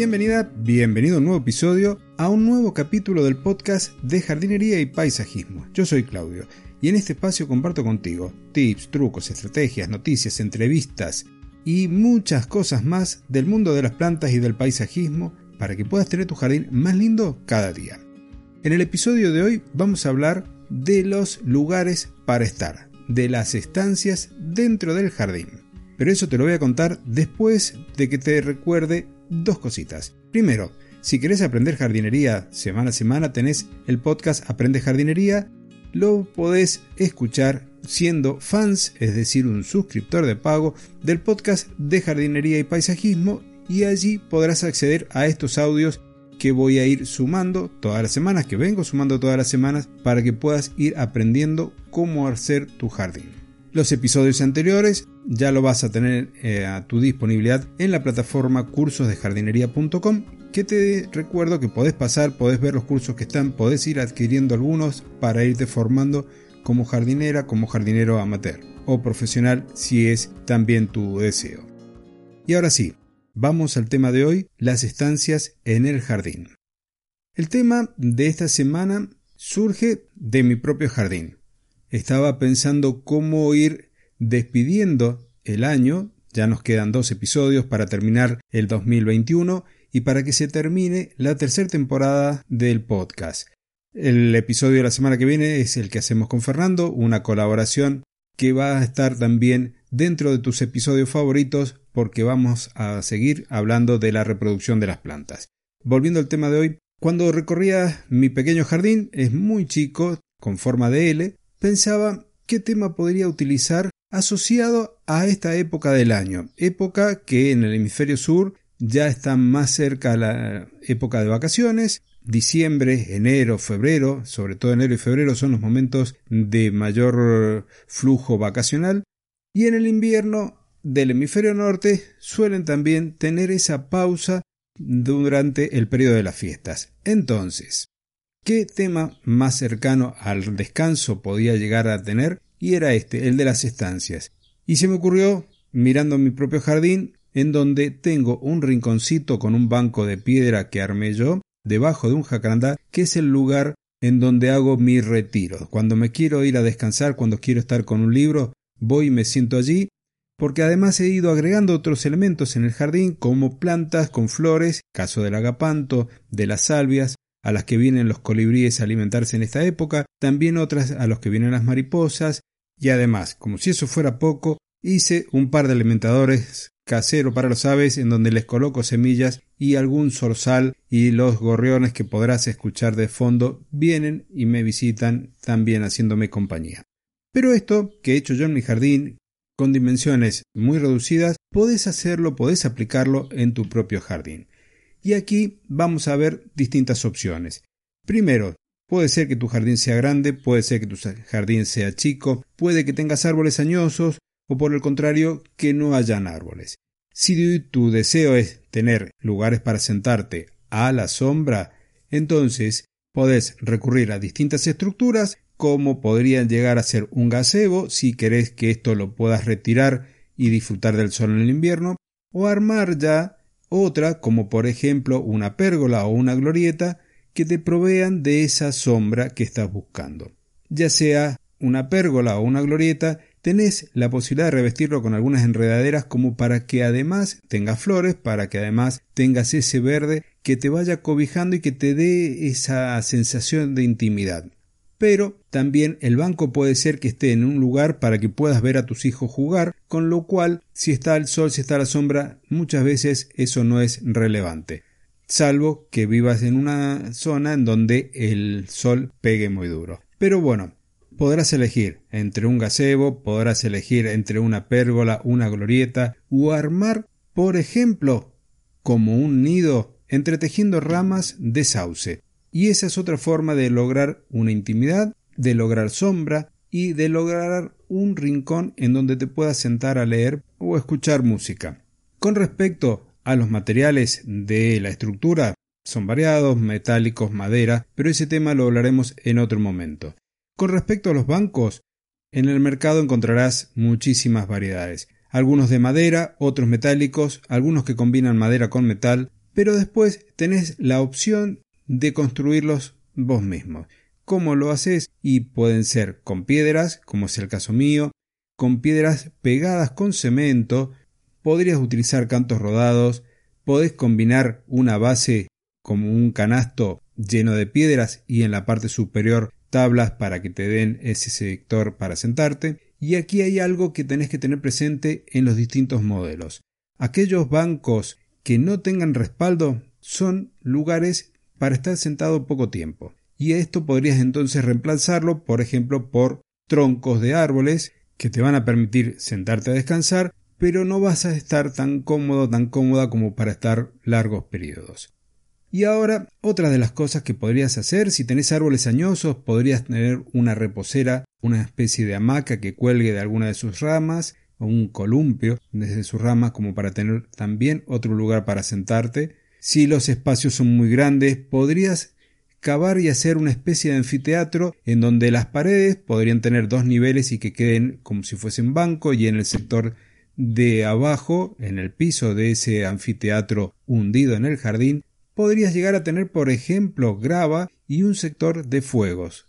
Bienvenida, bienvenido a un nuevo episodio, a un nuevo capítulo del podcast de jardinería y paisajismo. Yo soy Claudio y en este espacio comparto contigo tips, trucos, estrategias, noticias, entrevistas y muchas cosas más del mundo de las plantas y del paisajismo para que puedas tener tu jardín más lindo cada día. En el episodio de hoy vamos a hablar de los lugares para estar, de las estancias dentro del jardín. Pero eso te lo voy a contar después de que te recuerde dos cositas. Primero, si querés aprender jardinería semana a semana, tenés el podcast Aprende Jardinería. Lo podés escuchar siendo fans, es decir, un suscriptor de pago del podcast de jardinería y paisajismo y allí podrás acceder a estos audios que voy a ir sumando todas las semanas, que vengo sumando todas las semanas para que puedas ir aprendiendo cómo hacer tu jardín. Los episodios anteriores ya lo vas a tener eh, a tu disponibilidad en la plataforma cursosdejardinería.com que te recuerdo que podés pasar, podés ver los cursos que están, podés ir adquiriendo algunos para irte formando como jardinera, como jardinero amateur o profesional si es también tu deseo. Y ahora sí, vamos al tema de hoy, las estancias en el jardín. El tema de esta semana surge de mi propio jardín estaba pensando cómo ir despidiendo el año, ya nos quedan dos episodios para terminar el 2021 y para que se termine la tercera temporada del podcast. El episodio de la semana que viene es el que hacemos con Fernando, una colaboración que va a estar también dentro de tus episodios favoritos porque vamos a seguir hablando de la reproducción de las plantas. Volviendo al tema de hoy, cuando recorría mi pequeño jardín, es muy chico, con forma de L, pensaba qué tema podría utilizar asociado a esta época del año, época que en el hemisferio sur ya está más cerca a la época de vacaciones, diciembre, enero, febrero, sobre todo enero y febrero son los momentos de mayor flujo vacacional, y en el invierno del hemisferio norte suelen también tener esa pausa durante el periodo de las fiestas. Entonces, ¿Qué tema más cercano al descanso podía llegar a tener? Y era este, el de las estancias. Y se me ocurrió, mirando mi propio jardín, en donde tengo un rinconcito con un banco de piedra que armé yo, debajo de un jacarandá, que es el lugar en donde hago mi retiro. Cuando me quiero ir a descansar, cuando quiero estar con un libro, voy y me siento allí, porque además he ido agregando otros elementos en el jardín, como plantas con flores, caso del agapanto, de las salvias, a las que vienen los colibríes a alimentarse en esta época, también otras a los que vienen las mariposas, y además, como si eso fuera poco, hice un par de alimentadores casero para los aves en donde les coloco semillas y algún zorzal y los gorriones que podrás escuchar de fondo vienen y me visitan también haciéndome compañía. Pero esto que he hecho yo en mi jardín, con dimensiones muy reducidas, podés hacerlo, podés aplicarlo en tu propio jardín. Y aquí vamos a ver distintas opciones. Primero, puede ser que tu jardín sea grande, puede ser que tu jardín sea chico, puede que tengas árboles añosos o por el contrario que no hayan árboles. Si tu deseo es tener lugares para sentarte a la sombra, entonces podés recurrir a distintas estructuras como podrían llegar a ser un gazebo si querés que esto lo puedas retirar y disfrutar del sol en el invierno o armar ya otra como por ejemplo una pérgola o una glorieta que te provean de esa sombra que estás buscando. Ya sea una pérgola o una glorieta, tenés la posibilidad de revestirlo con algunas enredaderas como para que además tenga flores, para que además tengas ese verde que te vaya cobijando y que te dé esa sensación de intimidad pero también el banco puede ser que esté en un lugar para que puedas ver a tus hijos jugar, con lo cual si está el sol, si está la sombra, muchas veces eso no es relevante, salvo que vivas en una zona en donde el sol pegue muy duro. Pero bueno, podrás elegir entre un gazebo, podrás elegir entre una pérgola, una glorieta, o armar, por ejemplo, como un nido entretejiendo ramas de sauce. Y esa es otra forma de lograr una intimidad, de lograr sombra y de lograr un rincón en donde te puedas sentar a leer o escuchar música. Con respecto a los materiales de la estructura, son variados, metálicos, madera, pero ese tema lo hablaremos en otro momento. Con respecto a los bancos, en el mercado encontrarás muchísimas variedades, algunos de madera, otros metálicos, algunos que combinan madera con metal, pero después tenés la opción de construirlos vos mismos. ¿Cómo lo haces? Y pueden ser con piedras, como es el caso mío, con piedras pegadas con cemento, podrías utilizar cantos rodados, podés combinar una base como un canasto lleno de piedras y en la parte superior tablas para que te den ese sector para sentarte. Y aquí hay algo que tenés que tener presente en los distintos modelos. Aquellos bancos que no tengan respaldo son lugares para estar sentado poco tiempo. Y esto podrías entonces reemplazarlo, por ejemplo, por troncos de árboles que te van a permitir sentarte a descansar, pero no vas a estar tan cómodo, tan cómoda como para estar largos periodos. Y ahora, otra de las cosas que podrías hacer, si tenés árboles añosos, podrías tener una reposera, una especie de hamaca que cuelgue de alguna de sus ramas, o un columpio desde sus ramas como para tener también otro lugar para sentarte. Si los espacios son muy grandes, podrías cavar y hacer una especie de anfiteatro en donde las paredes podrían tener dos niveles y que queden como si fuesen banco y en el sector de abajo, en el piso de ese anfiteatro hundido en el jardín, podrías llegar a tener, por ejemplo, grava y un sector de fuegos.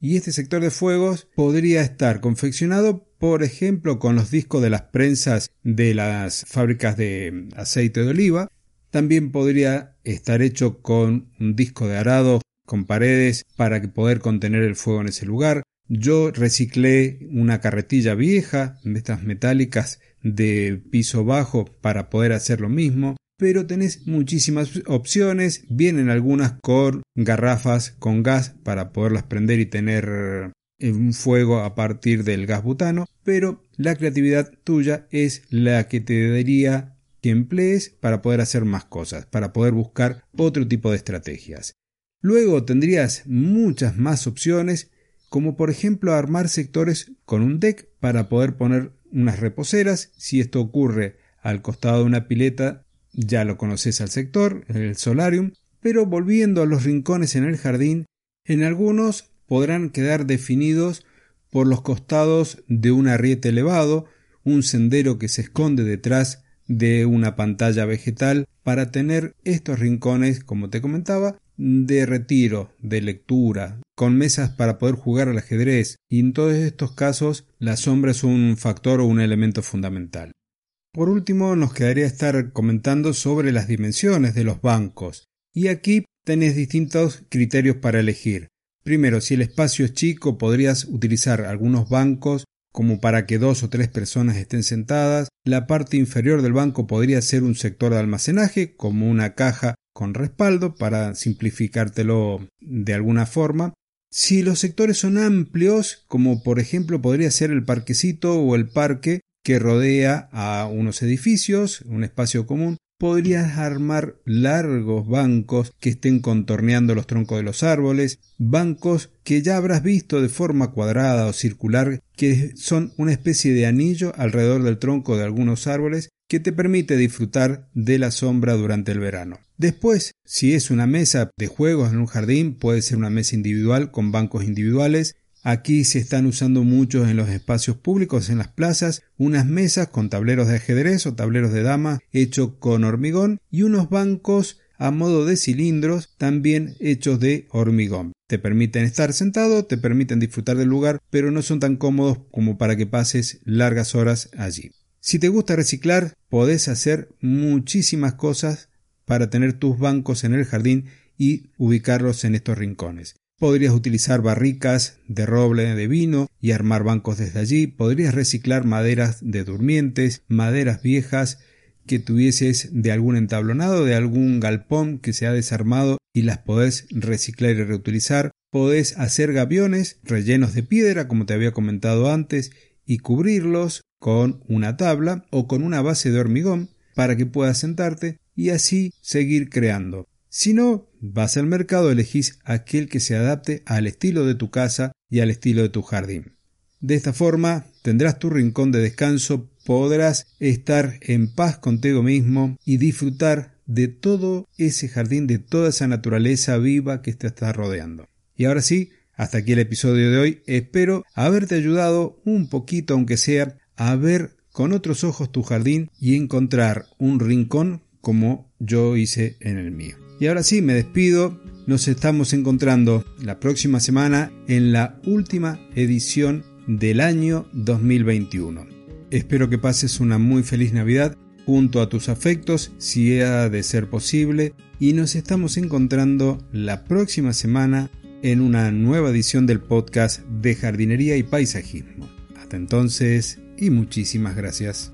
Y este sector de fuegos podría estar confeccionado, por ejemplo, con los discos de las prensas de las fábricas de aceite de oliva. También podría estar hecho con un disco de arado con paredes para poder contener el fuego en ese lugar. Yo reciclé una carretilla vieja de estas metálicas de piso bajo para poder hacer lo mismo pero tenés muchísimas opciones. Vienen algunas con garrafas con gas para poderlas prender y tener eh, un fuego a partir del gas butano, pero la creatividad tuya es la que te daría que emplees para poder hacer más cosas, para poder buscar otro tipo de estrategias. Luego tendrías muchas más opciones, como por ejemplo armar sectores con un deck para poder poner unas reposeras. Si esto ocurre al costado de una pileta, ya lo conoces al sector, el solarium, pero volviendo a los rincones en el jardín, en algunos podrán quedar definidos por los costados de un arriete elevado, un sendero que se esconde detrás de una pantalla vegetal para tener estos rincones, como te comentaba, de retiro, de lectura, con mesas para poder jugar al ajedrez, y en todos estos casos la sombra es un factor o un elemento fundamental. Por último, nos quedaría estar comentando sobre las dimensiones de los bancos. Y aquí tenés distintos criterios para elegir. Primero, si el espacio es chico, podrías utilizar algunos bancos como para que dos o tres personas estén sentadas. La parte inferior del banco podría ser un sector de almacenaje, como una caja con respaldo, para simplificártelo de alguna forma. Si los sectores son amplios, como por ejemplo podría ser el parquecito o el parque, que rodea a unos edificios, un espacio común, podrías armar largos bancos que estén contorneando los troncos de los árboles, bancos que ya habrás visto de forma cuadrada o circular, que son una especie de anillo alrededor del tronco de algunos árboles que te permite disfrutar de la sombra durante el verano. Después, si es una mesa de juegos en un jardín, puede ser una mesa individual con bancos individuales Aquí se están usando muchos en los espacios públicos, en las plazas, unas mesas con tableros de ajedrez o tableros de dama hechos con hormigón y unos bancos a modo de cilindros también hechos de hormigón. Te permiten estar sentado, te permiten disfrutar del lugar, pero no son tan cómodos como para que pases largas horas allí. Si te gusta reciclar, podés hacer muchísimas cosas para tener tus bancos en el jardín y ubicarlos en estos rincones. Podrías utilizar barricas de roble de vino y armar bancos desde allí. Podrías reciclar maderas de durmientes, maderas viejas que tuvieses de algún entablonado, de algún galpón que se ha desarmado y las podés reciclar y reutilizar. Podés hacer gaviones rellenos de piedra, como te había comentado antes, y cubrirlos con una tabla o con una base de hormigón para que puedas sentarte y así seguir creando. Si no, vas al mercado, elegís aquel que se adapte al estilo de tu casa y al estilo de tu jardín. De esta forma tendrás tu rincón de descanso, podrás estar en paz contigo mismo y disfrutar de todo ese jardín, de toda esa naturaleza viva que te está rodeando. Y ahora sí, hasta aquí el episodio de hoy. Espero haberte ayudado un poquito, aunque sea, a ver con otros ojos tu jardín y encontrar un rincón como yo hice en el mío. Y ahora sí, me despido. Nos estamos encontrando la próxima semana en la última edición del año 2021. Espero que pases una muy feliz Navidad junto a tus afectos, si ha de ser posible, y nos estamos encontrando la próxima semana en una nueva edición del podcast de jardinería y paisajismo. Hasta entonces y muchísimas gracias.